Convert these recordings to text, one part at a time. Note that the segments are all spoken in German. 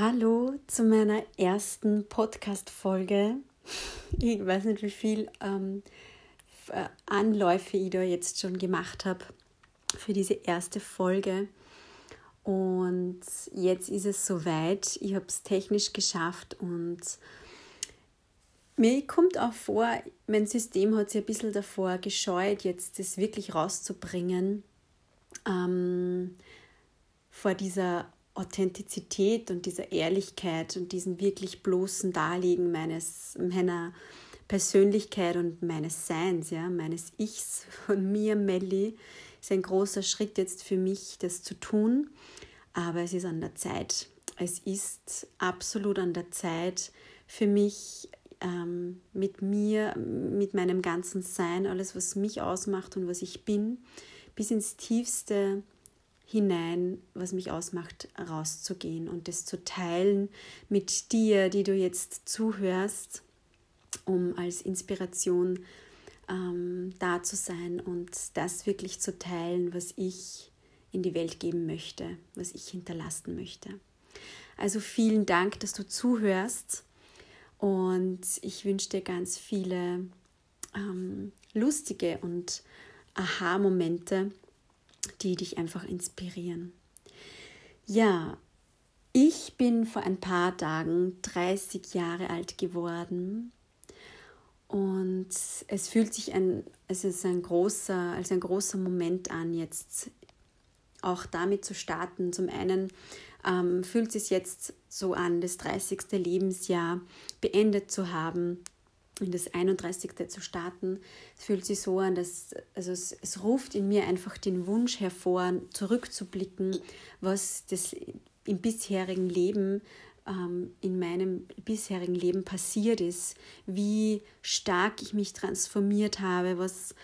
Hallo zu meiner ersten Podcast-Folge. Ich weiß nicht, wie viel ähm, äh, Anläufe ich da jetzt schon gemacht habe für diese erste Folge. Und jetzt ist es soweit. Ich habe es technisch geschafft und mir kommt auch vor, mein System hat sich ein bisschen davor gescheut, jetzt das wirklich rauszubringen. Ähm, vor dieser Authentizität und dieser Ehrlichkeit und diesem wirklich bloßen Darlegen meines, meiner Persönlichkeit und meines Seins, ja, meines Ichs von mir, Melli, ist ein großer Schritt jetzt für mich, das zu tun. Aber es ist an der Zeit. Es ist absolut an der Zeit für mich, ähm, mit mir, mit meinem ganzen Sein, alles, was mich ausmacht und was ich bin, bis ins tiefste hinein, was mich ausmacht, rauszugehen und das zu teilen mit dir, die du jetzt zuhörst, um als Inspiration ähm, da zu sein und das wirklich zu teilen, was ich in die Welt geben möchte, was ich hinterlassen möchte. Also vielen Dank, dass du zuhörst und ich wünsche dir ganz viele ähm, lustige und Aha-Momente die dich einfach inspirieren. Ja, ich bin vor ein paar Tagen 30 Jahre alt geworden und es fühlt sich ein, es ist ein großer, als ein großer Moment an, jetzt auch damit zu starten. Zum einen ähm, fühlt es sich jetzt so an, das 30. Lebensjahr beendet zu haben in das 31. zu starten. Es fühlt sich so an, dass also es, es ruft in mir einfach den Wunsch hervor, zurückzublicken, was das im bisherigen Leben, ähm, in meinem bisherigen Leben passiert ist, wie stark ich mich transformiert habe, was,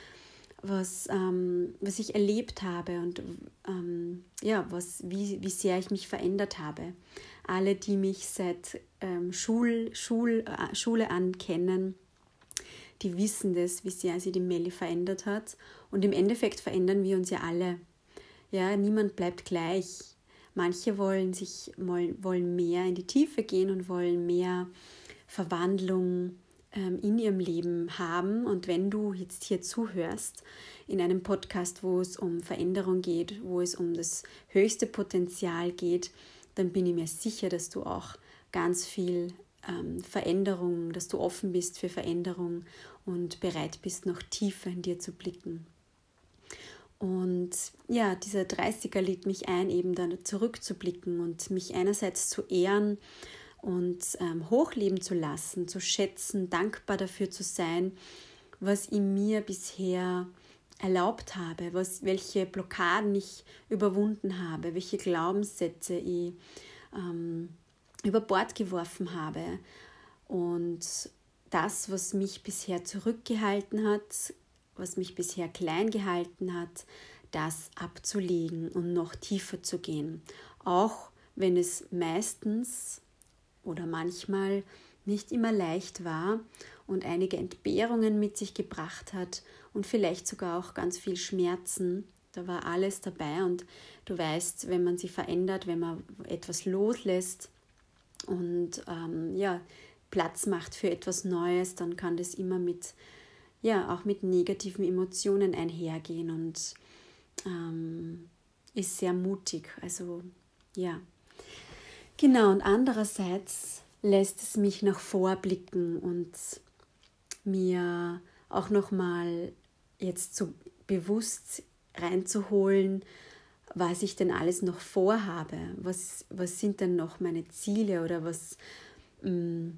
was, ähm, was ich erlebt habe und ähm, ja, was, wie, wie sehr ich mich verändert habe. Alle, die mich seit ähm, Schul, Schul, äh, Schule an kennen, die wissen das, wie sehr sie die Melli verändert hat. Und im Endeffekt verändern wir uns ja alle. Ja, niemand bleibt gleich. Manche wollen sich wollen mehr in die Tiefe gehen und wollen mehr Verwandlung ähm, in ihrem Leben haben. Und wenn du jetzt hier zuhörst in einem Podcast, wo es um Veränderung geht, wo es um das höchste Potenzial geht, dann bin ich mir sicher, dass du auch ganz viel ähm, Veränderung, dass du offen bist für Veränderung und bereit bist, noch tiefer in dir zu blicken. Und ja, dieser 30er lädt mich ein, eben dann zurückzublicken und mich einerseits zu ehren und ähm, hochleben zu lassen, zu schätzen, dankbar dafür zu sein, was in mir bisher erlaubt habe, was, welche Blockaden ich überwunden habe, welche Glaubenssätze ich ähm, über Bord geworfen habe. Und das, was mich bisher zurückgehalten hat, was mich bisher klein gehalten hat, das abzulegen und noch tiefer zu gehen. Auch wenn es meistens oder manchmal nicht immer leicht war und einige Entbehrungen mit sich gebracht hat und vielleicht sogar auch ganz viel Schmerzen. Da war alles dabei und du weißt, wenn man sie verändert, wenn man etwas loslässt, und ähm, ja, Platz macht für etwas Neues, dann kann das immer mit, ja, auch mit negativen Emotionen einhergehen und ähm, ist sehr mutig. Also ja. Genau, und andererseits lässt es mich nach vorblicken und mir auch nochmal jetzt so bewusst reinzuholen, was ich denn alles noch vorhabe, was, was sind denn noch meine Ziele oder was, mm,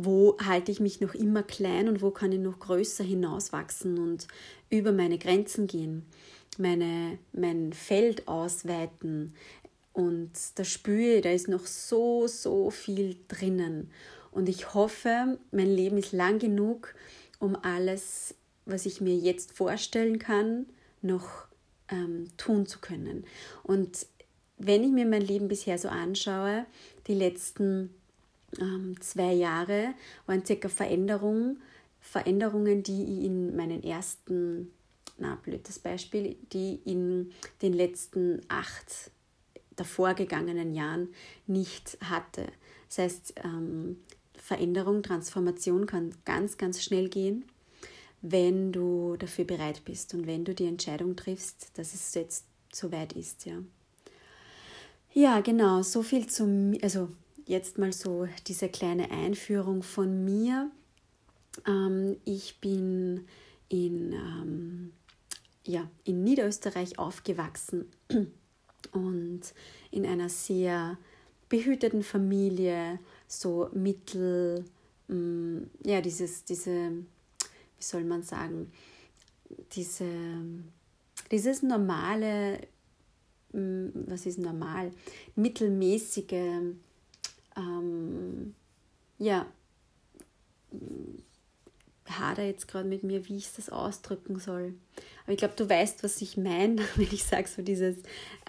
wo halte ich mich noch immer klein und wo kann ich noch größer hinauswachsen und über meine Grenzen gehen, meine, mein Feld ausweiten. Und da spüre ich, da ist noch so, so viel drinnen. Und ich hoffe, mein Leben ist lang genug, um alles, was ich mir jetzt vorstellen kann, noch ähm, tun zu können. Und wenn ich mir mein Leben bisher so anschaue, die letzten zwei Jahre waren circa Veränderungen, Veränderungen, die ich in meinen ersten, na blödes Beispiel, die in den letzten acht davor gegangenen Jahren nicht hatte. Das heißt, ähm, Veränderung, Transformation kann ganz, ganz schnell gehen, wenn du dafür bereit bist und wenn du die Entscheidung triffst, dass es jetzt soweit ist, ja. Ja, genau, so viel zum, also jetzt mal so diese kleine Einführung von mir. Ähm, ich bin in, ähm, ja, in Niederösterreich aufgewachsen und in einer sehr behüteten Familie, so mittel, mm, ja, dieses, diese, wie soll man sagen, diese, dieses normale, mm, was ist normal, mittelmäßige, ähm, ja, hader jetzt gerade mit mir, wie ich das ausdrücken soll. Aber ich glaube, du weißt, was ich meine, wenn ich sage, so dieses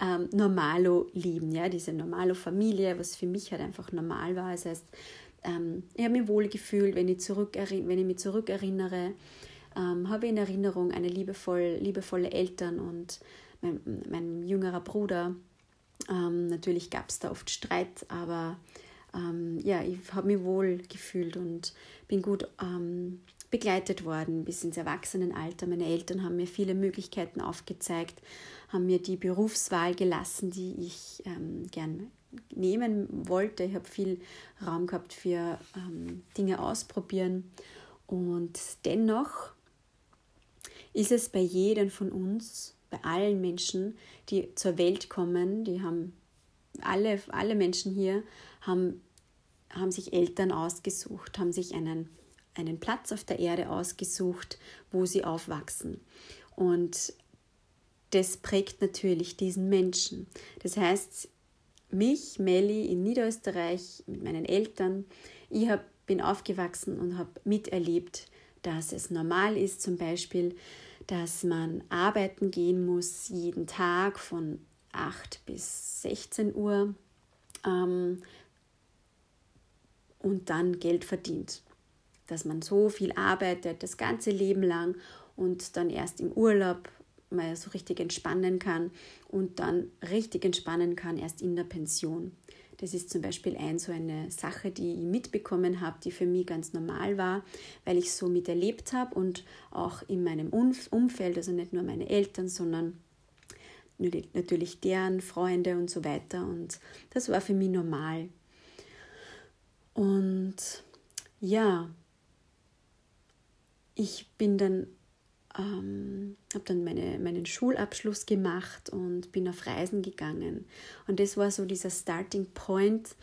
ähm, Normalo-Leben, ja, diese Normalo-Familie, was für mich halt einfach normal war. Das heißt, ähm, ich habe mich wohl gefühlt, wenn ich, wenn ich mich zurückerinnere, ähm, habe ich in Erinnerung eine liebevoll, liebevolle Eltern und mein, mein jüngerer Bruder. Ähm, natürlich gab es da oft Streit, aber ähm, ja, ich habe mich wohl gefühlt und bin gut ähm, begleitet worden bis ins Erwachsenenalter. Meine Eltern haben mir viele Möglichkeiten aufgezeigt, haben mir die Berufswahl gelassen, die ich ähm, gern nehmen wollte. Ich habe viel Raum gehabt für ähm, Dinge ausprobieren und dennoch ist es bei jedem von uns, bei allen Menschen, die zur Welt kommen, die haben alle, alle Menschen hier haben, haben sich Eltern ausgesucht, haben sich einen einen Platz auf der Erde ausgesucht, wo sie aufwachsen. Und das prägt natürlich diesen Menschen. Das heißt, mich, Melli, in Niederösterreich mit meinen Eltern, ich hab, bin aufgewachsen und habe miterlebt, dass es normal ist, zum Beispiel, dass man arbeiten gehen muss, jeden Tag von 8 bis 16 Uhr ähm, und dann Geld verdient dass man so viel arbeitet, das ganze Leben lang und dann erst im Urlaub mal so richtig entspannen kann und dann richtig entspannen kann erst in der Pension. Das ist zum Beispiel ein so eine Sache, die ich mitbekommen habe, die für mich ganz normal war, weil ich so miterlebt habe und auch in meinem Umfeld, also nicht nur meine Eltern, sondern natürlich deren Freunde und so weiter. Und das war für mich normal. Und ja, ich bin dann, ähm, habe dann meine, meinen Schulabschluss gemacht und bin auf Reisen gegangen. Und das war so dieser Starting Point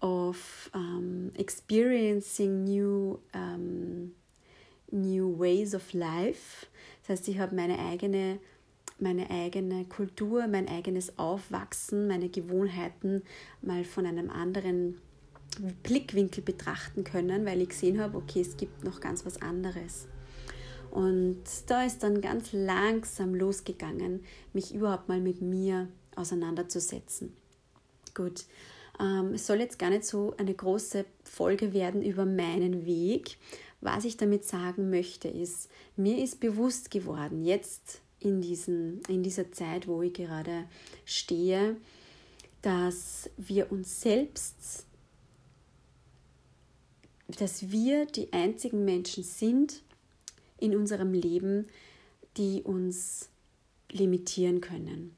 of um, experiencing new, um, new ways of life. Das heißt, ich habe meine eigene meine eigene Kultur, mein eigenes Aufwachsen, meine Gewohnheiten mal von einem anderen Blickwinkel betrachten können, weil ich gesehen habe, okay, es gibt noch ganz was anderes. Und da ist dann ganz langsam losgegangen, mich überhaupt mal mit mir auseinanderzusetzen. Gut, ähm, es soll jetzt gar nicht so eine große Folge werden über meinen Weg. Was ich damit sagen möchte, ist, mir ist bewusst geworden, jetzt in, diesen, in dieser Zeit, wo ich gerade stehe, dass wir uns selbst dass wir die einzigen Menschen sind in unserem Leben, die uns limitieren können.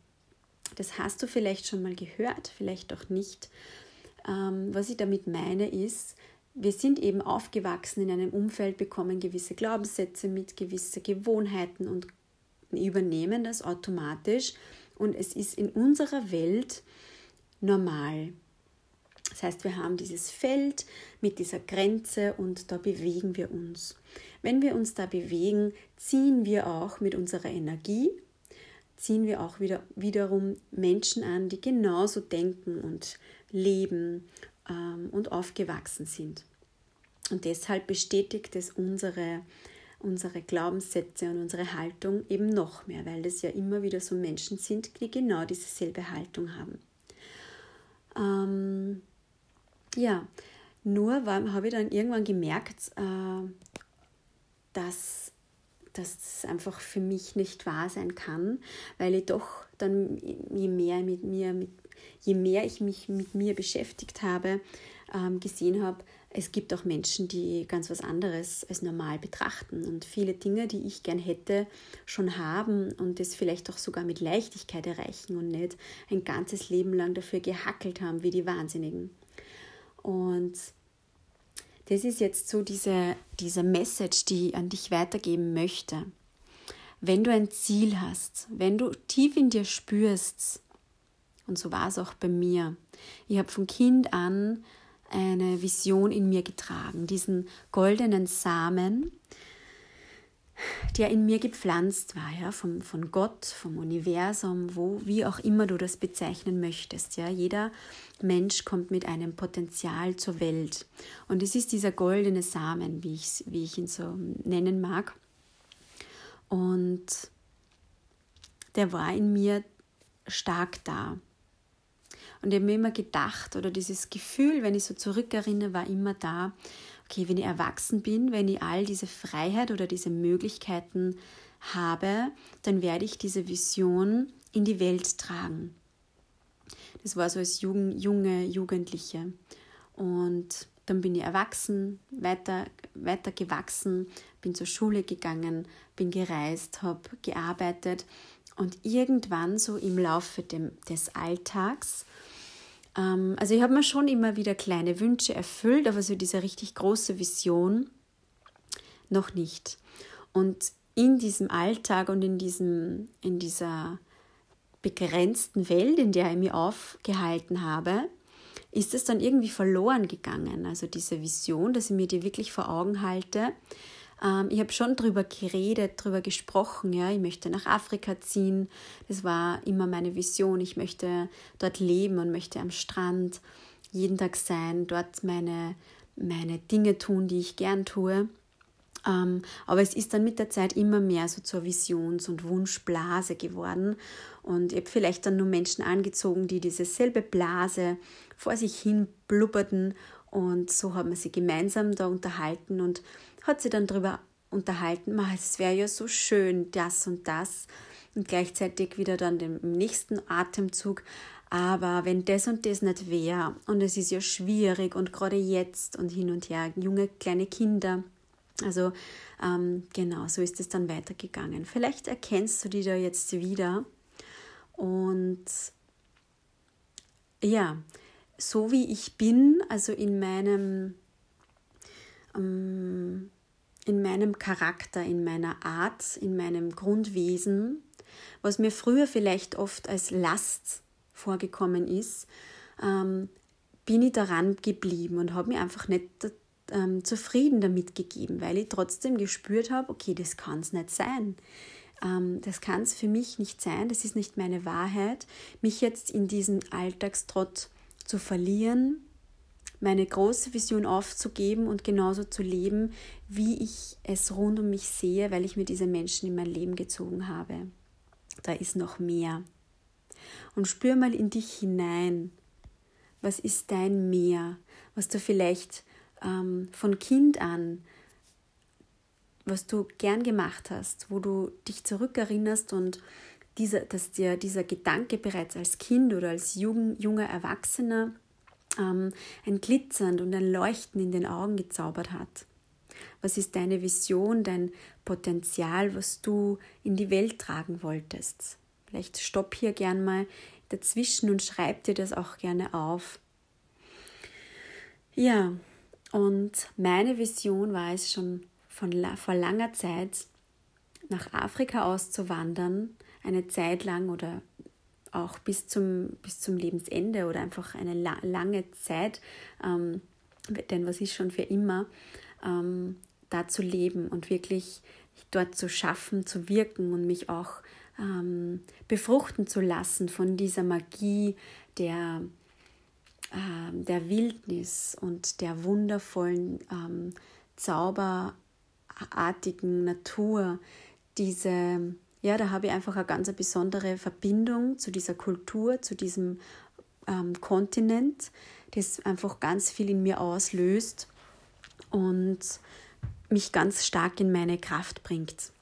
Das hast du vielleicht schon mal gehört, vielleicht auch nicht. Ähm, was ich damit meine ist, wir sind eben aufgewachsen in einem Umfeld, bekommen gewisse Glaubenssätze mit, gewisse Gewohnheiten und übernehmen das automatisch. Und es ist in unserer Welt normal. Das heißt, wir haben dieses Feld mit dieser Grenze und da bewegen wir uns. Wenn wir uns da bewegen, ziehen wir auch mit unserer Energie, ziehen wir auch wieder, wiederum Menschen an, die genauso denken und leben ähm, und aufgewachsen sind. Und deshalb bestätigt es unsere, unsere Glaubenssätze und unsere Haltung eben noch mehr, weil es ja immer wieder so Menschen sind, die genau dieselbe Haltung haben. Ähm, ja, nur habe ich dann irgendwann gemerkt, äh, dass, dass das einfach für mich nicht wahr sein kann, weil ich doch dann je mehr mit mir mit je mehr ich mich mit mir beschäftigt habe, ähm, gesehen habe, es gibt auch Menschen, die ganz was anderes als normal betrachten und viele Dinge, die ich gern hätte, schon haben und es vielleicht auch sogar mit Leichtigkeit erreichen und nicht ein ganzes Leben lang dafür gehackelt haben wie die Wahnsinnigen. Und das ist jetzt so diese, diese Message, die ich an dich weitergeben möchte. Wenn du ein Ziel hast, wenn du tief in dir spürst, und so war es auch bei mir, ich habe von Kind an eine Vision in mir getragen, diesen goldenen Samen, der in mir gepflanzt war, ja, vom, von Gott, vom Universum, wo, wie auch immer du das bezeichnen möchtest. Ja. Jeder Mensch kommt mit einem Potenzial zur Welt. Und es ist dieser goldene Samen, wie ich, wie ich ihn so nennen mag. Und der war in mir stark da. Und ich habe mir immer gedacht, oder dieses Gefühl, wenn ich so zurückerinnere, war immer da, okay, wenn ich erwachsen bin, wenn ich all diese Freiheit oder diese Möglichkeiten habe, dann werde ich diese Vision in die Welt tragen. Das war so als Jugend, junge Jugendliche. Und dann bin ich erwachsen, weiter, weiter gewachsen, bin zur Schule gegangen, bin gereist, habe gearbeitet und irgendwann so im Laufe dem, des Alltags also ich habe mir schon immer wieder kleine Wünsche erfüllt, aber so diese richtig große Vision noch nicht. Und in diesem Alltag und in, diesem, in dieser begrenzten Welt, in der ich mich aufgehalten habe, ist es dann irgendwie verloren gegangen. Also diese Vision, dass ich mir die wirklich vor Augen halte, ähm, ich habe schon darüber geredet, darüber gesprochen. Ja, ich möchte nach Afrika ziehen. Das war immer meine Vision. Ich möchte dort leben und möchte am Strand jeden Tag sein, dort meine, meine Dinge tun, die ich gern tue. Ähm, aber es ist dann mit der Zeit immer mehr so zur Visions- und Wunschblase geworden. Und ich habe vielleicht dann nur Menschen angezogen, die diese selbe Blase vor sich hin blubberten. Und so haben wir sie gemeinsam da unterhalten und hat sie dann darüber unterhalten, es wäre ja so schön, das und das. Und gleichzeitig wieder dann im nächsten Atemzug, aber wenn das und das nicht wäre und es ist ja schwierig und gerade jetzt und hin und her, junge kleine Kinder. Also ähm, genau, so ist es dann weitergegangen. Vielleicht erkennst du die da jetzt wieder und ja, so wie ich bin, also in meinem ähm, in meinem Charakter, in meiner Art, in meinem Grundwesen, was mir früher vielleicht oft als Last vorgekommen ist, ähm, bin ich daran geblieben und habe mir einfach nicht ähm, zufrieden damit gegeben, weil ich trotzdem gespürt habe, okay, das kann es nicht sein. Ähm, das kann es für mich nicht sein, das ist nicht meine Wahrheit, mich jetzt in diesen Alltagstrott zu verlieren, meine große Vision aufzugeben und genauso zu leben, wie ich es rund um mich sehe, weil ich mir diese Menschen in mein Leben gezogen habe. Da ist noch mehr. Und spür mal in dich hinein. Was ist dein Mehr, was du vielleicht ähm, von Kind an, was du gern gemacht hast, wo du dich zurückerinnerst und dieser, dass dir dieser Gedanke bereits als Kind oder als jung, junger Erwachsener ähm, ein Glitzern und ein Leuchten in den Augen gezaubert hat. Was ist deine Vision, dein Potenzial, was du in die Welt tragen wolltest? Vielleicht stopp hier gern mal dazwischen und schreib dir das auch gerne auf. Ja, und meine Vision war es schon von vor langer Zeit, nach Afrika auszuwandern, eine Zeit lang oder auch bis zum, bis zum Lebensende oder einfach eine la lange Zeit, ähm, denn was ist schon für immer, ähm, da zu leben und wirklich dort zu schaffen, zu wirken und mich auch ähm, befruchten zu lassen von dieser Magie der, äh, der Wildnis und der wundervollen, ähm, zauberartigen Natur, diese ja, da habe ich einfach eine ganz besondere Verbindung zu dieser Kultur, zu diesem ähm, Kontinent, das einfach ganz viel in mir auslöst und mich ganz stark in meine Kraft bringt.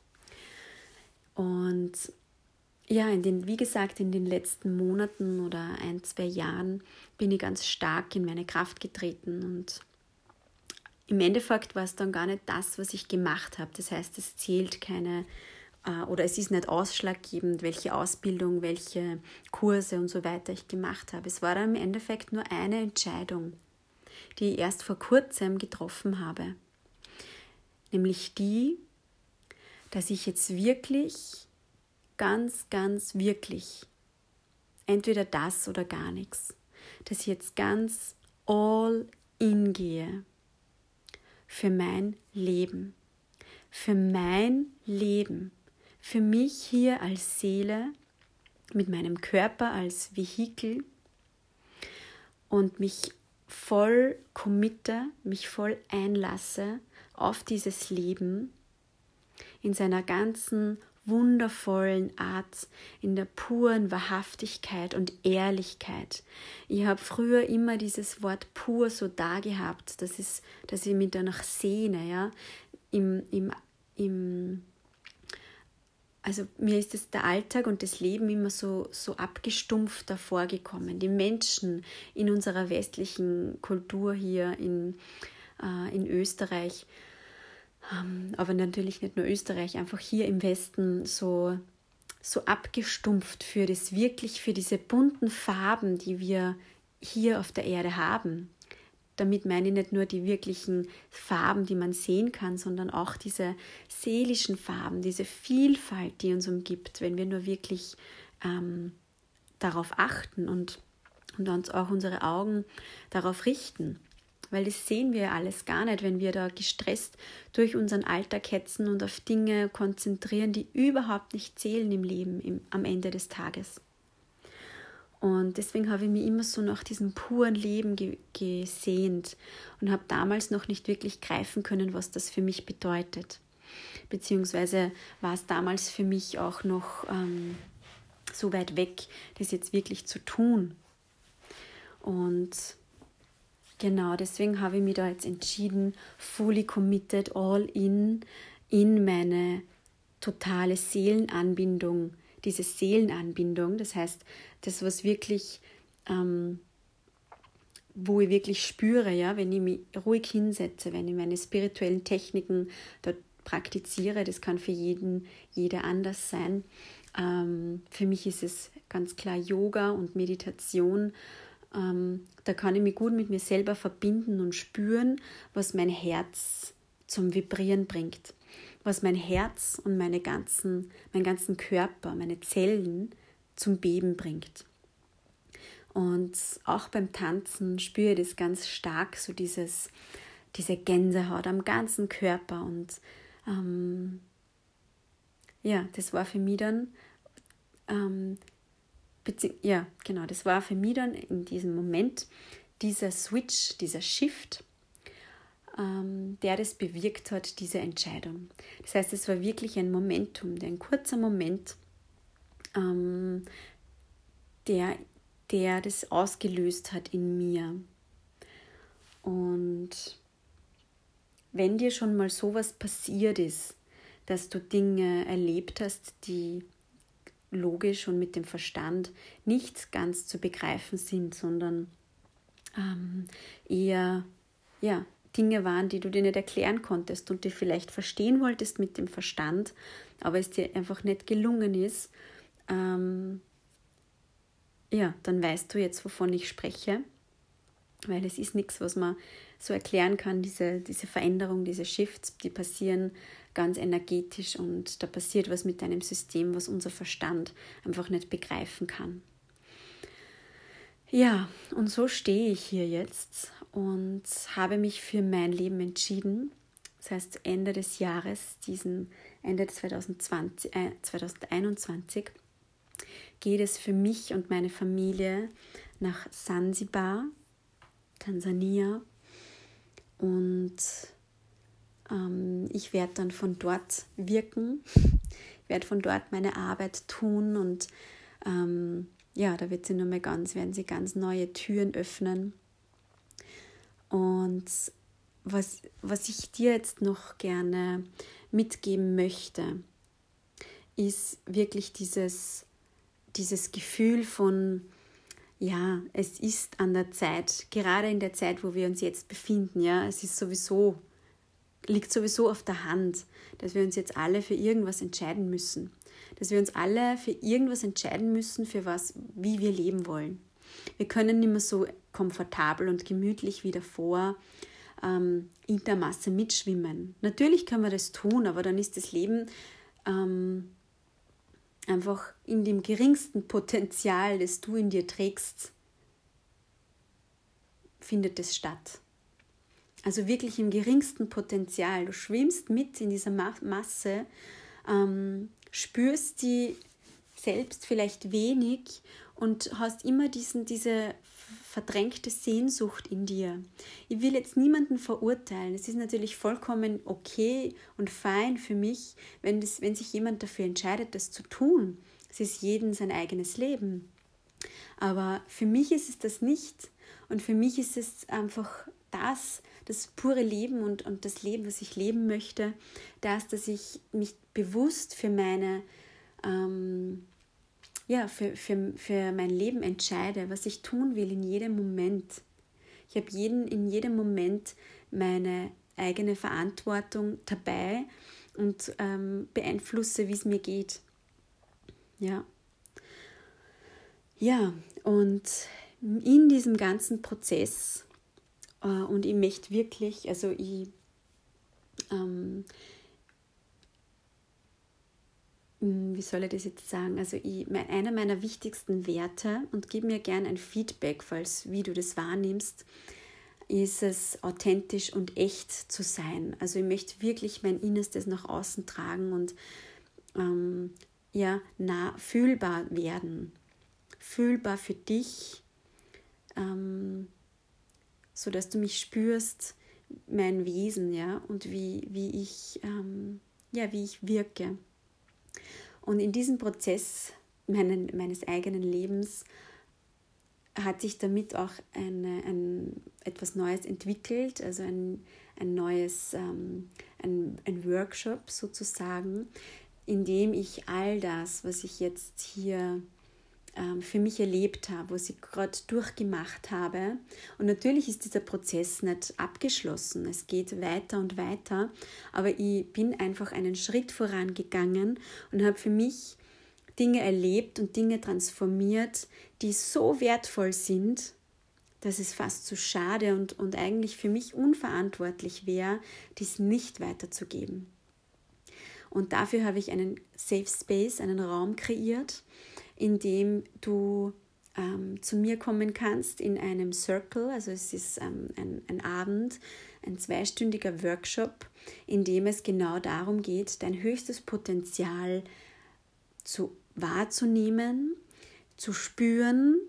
Und ja, in den, wie gesagt, in den letzten Monaten oder ein, zwei Jahren bin ich ganz stark in meine Kraft getreten und im Endeffekt war es dann gar nicht das, was ich gemacht habe. Das heißt, es zählt keine oder es ist nicht ausschlaggebend, welche Ausbildung, welche Kurse und so weiter ich gemacht habe. Es war im Endeffekt nur eine Entscheidung, die ich erst vor kurzem getroffen habe. Nämlich die, dass ich jetzt wirklich, ganz, ganz wirklich, entweder das oder gar nichts, dass ich jetzt ganz all in gehe für mein Leben, für mein Leben, für mich hier als Seele, mit meinem Körper als Vehikel und mich voll committe, mich voll einlasse auf dieses Leben in seiner ganzen wundervollen Art, in der puren Wahrhaftigkeit und Ehrlichkeit. Ich habe früher immer dieses Wort pur so da gehabt, das ist, dass ich mich danach sehne, ja, im, im, im also mir ist es der Alltag und das Leben immer so, so abgestumpft davor gekommen. Die Menschen in unserer westlichen Kultur hier in, äh, in Österreich ähm, aber natürlich nicht nur Österreich, einfach hier im Westen so, so abgestumpft für das wirklich, für diese bunten Farben, die wir hier auf der Erde haben. Damit meine ich nicht nur die wirklichen Farben, die man sehen kann, sondern auch diese seelischen Farben, diese Vielfalt, die uns umgibt, wenn wir nur wirklich ähm, darauf achten und, und uns auch unsere Augen darauf richten weil das sehen wir alles gar nicht, wenn wir da gestresst durch unseren Alltag hetzen und auf Dinge konzentrieren, die überhaupt nicht zählen im Leben im, am Ende des Tages. Und deswegen habe ich mich immer so nach diesem puren Leben ge gesehnt und habe damals noch nicht wirklich greifen können, was das für mich bedeutet. Beziehungsweise war es damals für mich auch noch ähm, so weit weg, das jetzt wirklich zu tun. Und Genau, deswegen habe ich mich da jetzt entschieden, fully committed, all in, in meine totale Seelenanbindung, diese Seelenanbindung. Das heißt, das, was wirklich, ähm, wo ich wirklich spüre, ja, wenn ich mich ruhig hinsetze, wenn ich meine spirituellen Techniken dort praktiziere, das kann für jeden, jeder anders sein. Ähm, für mich ist es ganz klar Yoga und Meditation ähm, da kann ich mich gut mit mir selber verbinden und spüren, was mein Herz zum Vibrieren bringt, was mein Herz und meine ganzen, meinen ganzen Körper, meine Zellen zum Beben bringt. Und auch beim Tanzen spüre ich das ganz stark, so dieses, diese Gänsehaut am ganzen Körper. Und ähm, ja, das war für mich dann ähm, ja, genau, das war für mich dann in diesem Moment dieser Switch, dieser Shift, der das bewirkt hat, diese Entscheidung. Das heißt, es war wirklich ein Momentum, ein kurzer Moment, ähm, der, der das ausgelöst hat in mir. Und wenn dir schon mal sowas passiert ist, dass du Dinge erlebt hast, die logisch und mit dem Verstand nicht ganz zu begreifen sind, sondern ähm, eher ja, Dinge waren, die du dir nicht erklären konntest und die vielleicht verstehen wolltest mit dem Verstand, aber es dir einfach nicht gelungen ist, ähm, ja, dann weißt du jetzt, wovon ich spreche, weil es ist nichts, was man so erklären kann, diese, diese Veränderung, diese Shifts, die passieren ganz energetisch und da passiert was mit deinem System, was unser Verstand einfach nicht begreifen kann. Ja, und so stehe ich hier jetzt und habe mich für mein Leben entschieden. Das heißt, Ende des Jahres, diesen Ende 2020, äh, 2021, geht es für mich und meine Familie nach Sansibar, Tansania. Und ähm, ich werde dann von dort wirken, ich werde von dort meine Arbeit tun und ähm, ja, da wird sie nur mehr ganz, werden sie ganz neue Türen öffnen. Und was, was ich dir jetzt noch gerne mitgeben möchte, ist wirklich dieses dieses Gefühl von, ja, es ist an der Zeit, gerade in der Zeit, wo wir uns jetzt befinden, ja, es ist sowieso, liegt sowieso auf der Hand, dass wir uns jetzt alle für irgendwas entscheiden müssen. Dass wir uns alle für irgendwas entscheiden müssen, für was, wie wir leben wollen. Wir können nicht mehr so komfortabel und gemütlich wie davor ähm, in der Masse mitschwimmen. Natürlich können wir das tun, aber dann ist das Leben ähm, einfach in dem geringsten Potenzial, das du in dir trägst, findet es statt. Also wirklich im geringsten Potenzial. Du schwimmst mit in dieser Masse, ähm, spürst die selbst vielleicht wenig und hast immer diesen, diese verdrängte Sehnsucht in dir. Ich will jetzt niemanden verurteilen. Es ist natürlich vollkommen okay und fein für mich, wenn, das, wenn sich jemand dafür entscheidet, das zu tun. Es ist jedem sein eigenes Leben. Aber für mich ist es das nicht. Und für mich ist es einfach das, das pure Leben und, und das Leben, was ich leben möchte, das, dass ich mich bewusst für meine ähm, ja, für, für, für mein Leben entscheide, was ich tun will in jedem Moment. Ich habe jeden, in jedem Moment meine eigene Verantwortung dabei und ähm, beeinflusse, wie es mir geht. Ja. Ja, und in diesem ganzen Prozess, äh, und ich möchte wirklich, also ich ähm, hm, wie soll ich das jetzt sagen? Also ich, mein, einer meiner wichtigsten Werte und gib mir gerne ein Feedback, falls wie du das wahrnimmst, ist es authentisch und echt zu sein. Also ich möchte wirklich mein Innerstes nach außen tragen und ähm, ja nah fühlbar werden, fühlbar für dich, ähm, so dass du mich spürst, mein Wesen, ja und wie wie ich ähm, ja wie ich wirke. Und in diesem Prozess meinen, meines eigenen Lebens hat sich damit auch eine, ein, etwas Neues entwickelt, also ein, ein neues, ähm, ein, ein Workshop sozusagen, in dem ich all das, was ich jetzt hier für mich erlebt habe, was ich gerade durchgemacht habe. Und natürlich ist dieser Prozess nicht abgeschlossen. Es geht weiter und weiter. Aber ich bin einfach einen Schritt vorangegangen und habe für mich Dinge erlebt und Dinge transformiert, die so wertvoll sind, dass es fast zu schade und, und eigentlich für mich unverantwortlich wäre, dies nicht weiterzugeben. Und dafür habe ich einen Safe Space, einen Raum kreiert, in dem du ähm, zu mir kommen kannst in einem Circle. Also es ist ähm, ein, ein Abend, ein zweistündiger Workshop, in dem es genau darum geht, dein höchstes Potenzial zu wahrzunehmen, zu spüren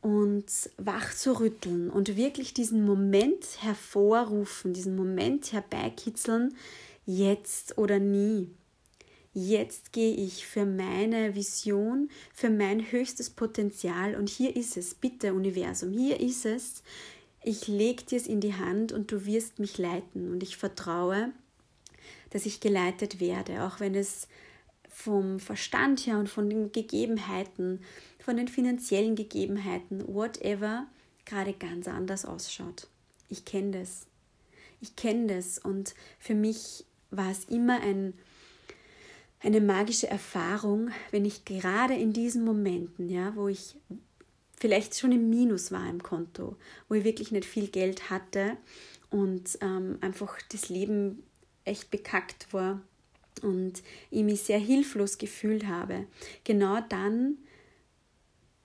und wach zu rütteln und wirklich diesen Moment hervorrufen, diesen Moment herbeikitzeln, jetzt oder nie. Jetzt gehe ich für meine Vision, für mein höchstes Potenzial und hier ist es, bitte Universum, hier ist es. Ich lege dir es in die Hand und du wirst mich leiten und ich vertraue, dass ich geleitet werde, auch wenn es vom Verstand her und von den Gegebenheiten, von den finanziellen Gegebenheiten, whatever, gerade ganz anders ausschaut. Ich kenne das. Ich kenne das und für mich war es immer ein eine magische Erfahrung, wenn ich gerade in diesen Momenten, ja, wo ich vielleicht schon im Minus war im Konto, wo ich wirklich nicht viel Geld hatte und ähm, einfach das Leben echt bekackt war und ich mich sehr hilflos gefühlt habe, genau dann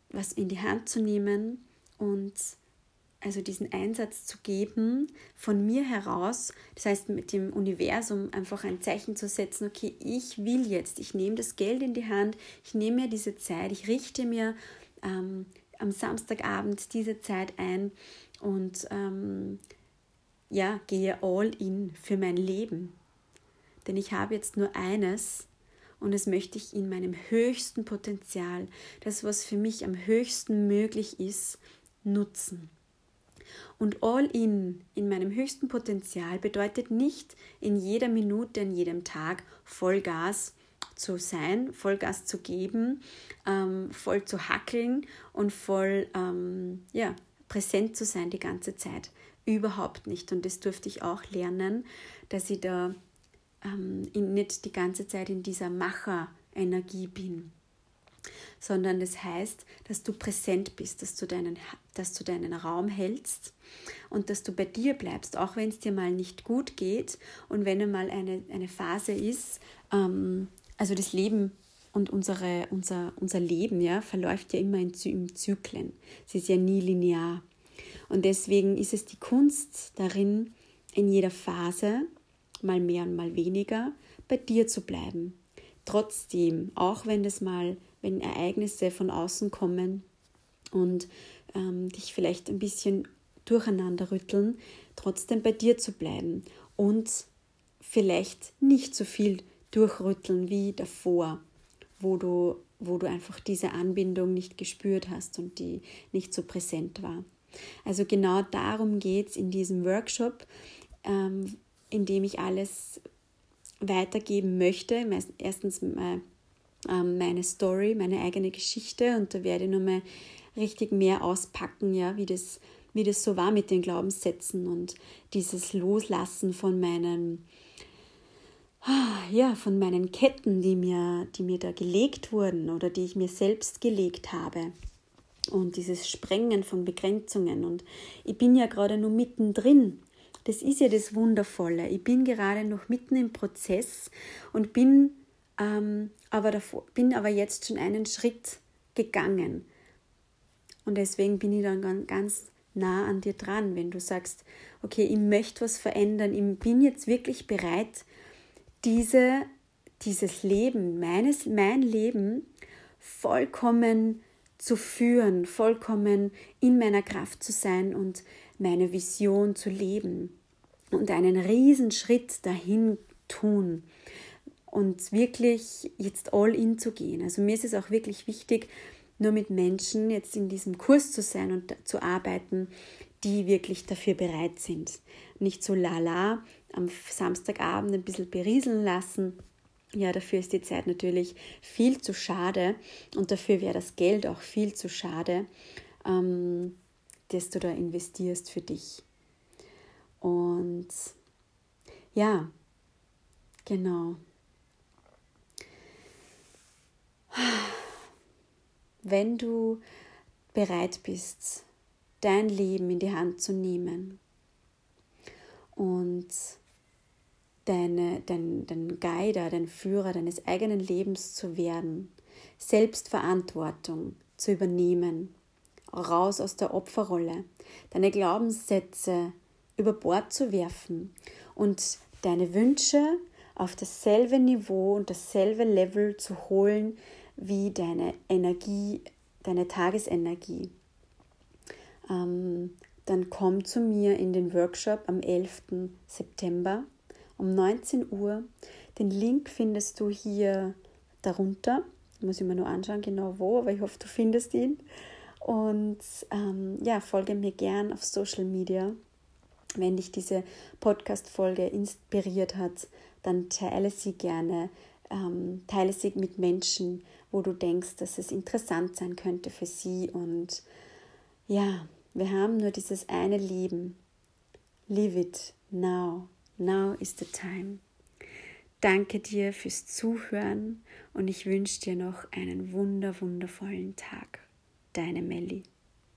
was in die Hand zu nehmen und also diesen Einsatz zu geben von mir heraus, das heißt mit dem Universum einfach ein Zeichen zu setzen, okay, ich will jetzt, ich nehme das Geld in die Hand, ich nehme mir diese Zeit, ich richte mir ähm, am Samstagabend diese Zeit ein und ähm, ja, gehe all in für mein Leben. Denn ich habe jetzt nur eines und das möchte ich in meinem höchsten Potenzial, das, was für mich am höchsten möglich ist, nutzen. Und all in, in meinem höchsten Potenzial, bedeutet nicht in jeder Minute, in jedem Tag Vollgas zu sein, Vollgas zu geben, ähm, voll zu hackeln und voll ähm, ja, präsent zu sein die ganze Zeit. Überhaupt nicht. Und das durfte ich auch lernen, dass ich da ähm, nicht die ganze Zeit in dieser Macher-Energie bin sondern das heißt, dass du präsent bist, dass du deinen, dass du deinen Raum hältst und dass du bei dir bleibst, auch wenn es dir mal nicht gut geht und wenn einmal eine, eine Phase ist, ähm, also das Leben und unsere, unser, unser Leben ja, verläuft ja immer in, in Zyklen. Es ist ja nie linear. Und deswegen ist es die Kunst darin, in jeder Phase, mal mehr und mal weniger, bei dir zu bleiben. Trotzdem, auch wenn das mal wenn Ereignisse von außen kommen und ähm, dich vielleicht ein bisschen durcheinander rütteln, trotzdem bei dir zu bleiben und vielleicht nicht so viel durchrütteln wie davor, wo du, wo du einfach diese Anbindung nicht gespürt hast und die nicht so präsent war. Also genau darum geht es in diesem Workshop, ähm, in dem ich alles weitergeben möchte. Erstens ähm, meine Story, meine eigene Geschichte und da werde ich nochmal richtig mehr auspacken, ja, wie das, wie das so war mit den Glaubenssätzen und dieses Loslassen von meinen, ja, von meinen Ketten, die mir, die mir da gelegt wurden oder die ich mir selbst gelegt habe. Und dieses Sprengen von Begrenzungen. Und ich bin ja gerade nur mittendrin. Das ist ja das Wundervolle. Ich bin gerade noch mitten im Prozess und bin ähm, aber davor, bin aber jetzt schon einen Schritt gegangen. Und deswegen bin ich dann ganz nah an dir dran, wenn du sagst, okay, ich möchte was verändern, ich bin jetzt wirklich bereit, diese, dieses Leben, meines, mein Leben vollkommen zu führen, vollkommen in meiner Kraft zu sein und meine Vision zu leben und einen Riesenschritt dahin tun und wirklich jetzt all in zu gehen. Also mir ist es auch wirklich wichtig, nur mit Menschen jetzt in diesem Kurs zu sein und zu arbeiten, die wirklich dafür bereit sind. Nicht so lala am Samstagabend ein bisschen berieseln lassen. Ja, dafür ist die Zeit natürlich viel zu schade und dafür wäre das Geld auch viel zu schade, ähm, das du da investierst für dich. Und ja, genau. Wenn du bereit bist, dein Leben in die Hand zu nehmen und deine, dein, dein Guider, dein Führer deines eigenen Lebens zu werden, Selbstverantwortung zu übernehmen, raus aus der Opferrolle, deine Glaubenssätze über Bord zu werfen und deine Wünsche auf dasselbe Niveau und dasselbe Level zu holen, wie deine Energie, deine Tagesenergie. Ähm, dann komm zu mir in den Workshop am 11. September um 19 Uhr. Den Link findest du hier darunter. Muss ich mir nur anschauen, genau wo, aber ich hoffe, du findest ihn. Und ähm, ja, folge mir gern auf Social Media. Wenn dich diese Podcast-Folge inspiriert hat, dann teile sie gerne, ähm, teile sie mit Menschen, wo du denkst, dass es interessant sein könnte für sie. Und ja, wir haben nur dieses eine Leben. Live it now. Now is the time. Danke dir fürs Zuhören und ich wünsche dir noch einen wunder, wundervollen Tag. Deine Melli.